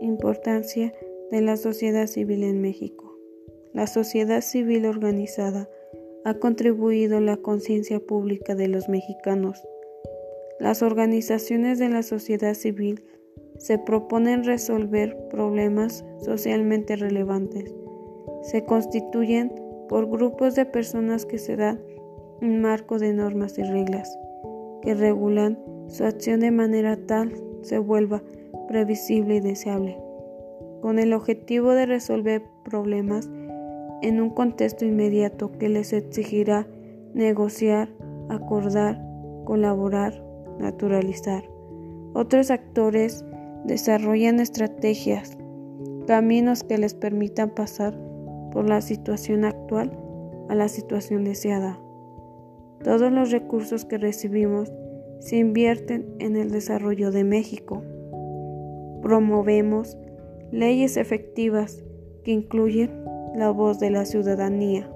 importancia de la sociedad civil en México. La sociedad civil organizada ha contribuido a la conciencia pública de los mexicanos. Las organizaciones de la sociedad civil se proponen resolver problemas socialmente relevantes. Se constituyen por grupos de personas que se dan un marco de normas y reglas que regulan su acción de manera tal se vuelva previsible y deseable, con el objetivo de resolver problemas en un contexto inmediato que les exigirá negociar, acordar, colaborar, naturalizar. Otros actores desarrollan estrategias, caminos que les permitan pasar por la situación actual a la situación deseada. Todos los recursos que recibimos se invierten en el desarrollo de México. Promovemos leyes efectivas que incluyen la voz de la ciudadanía.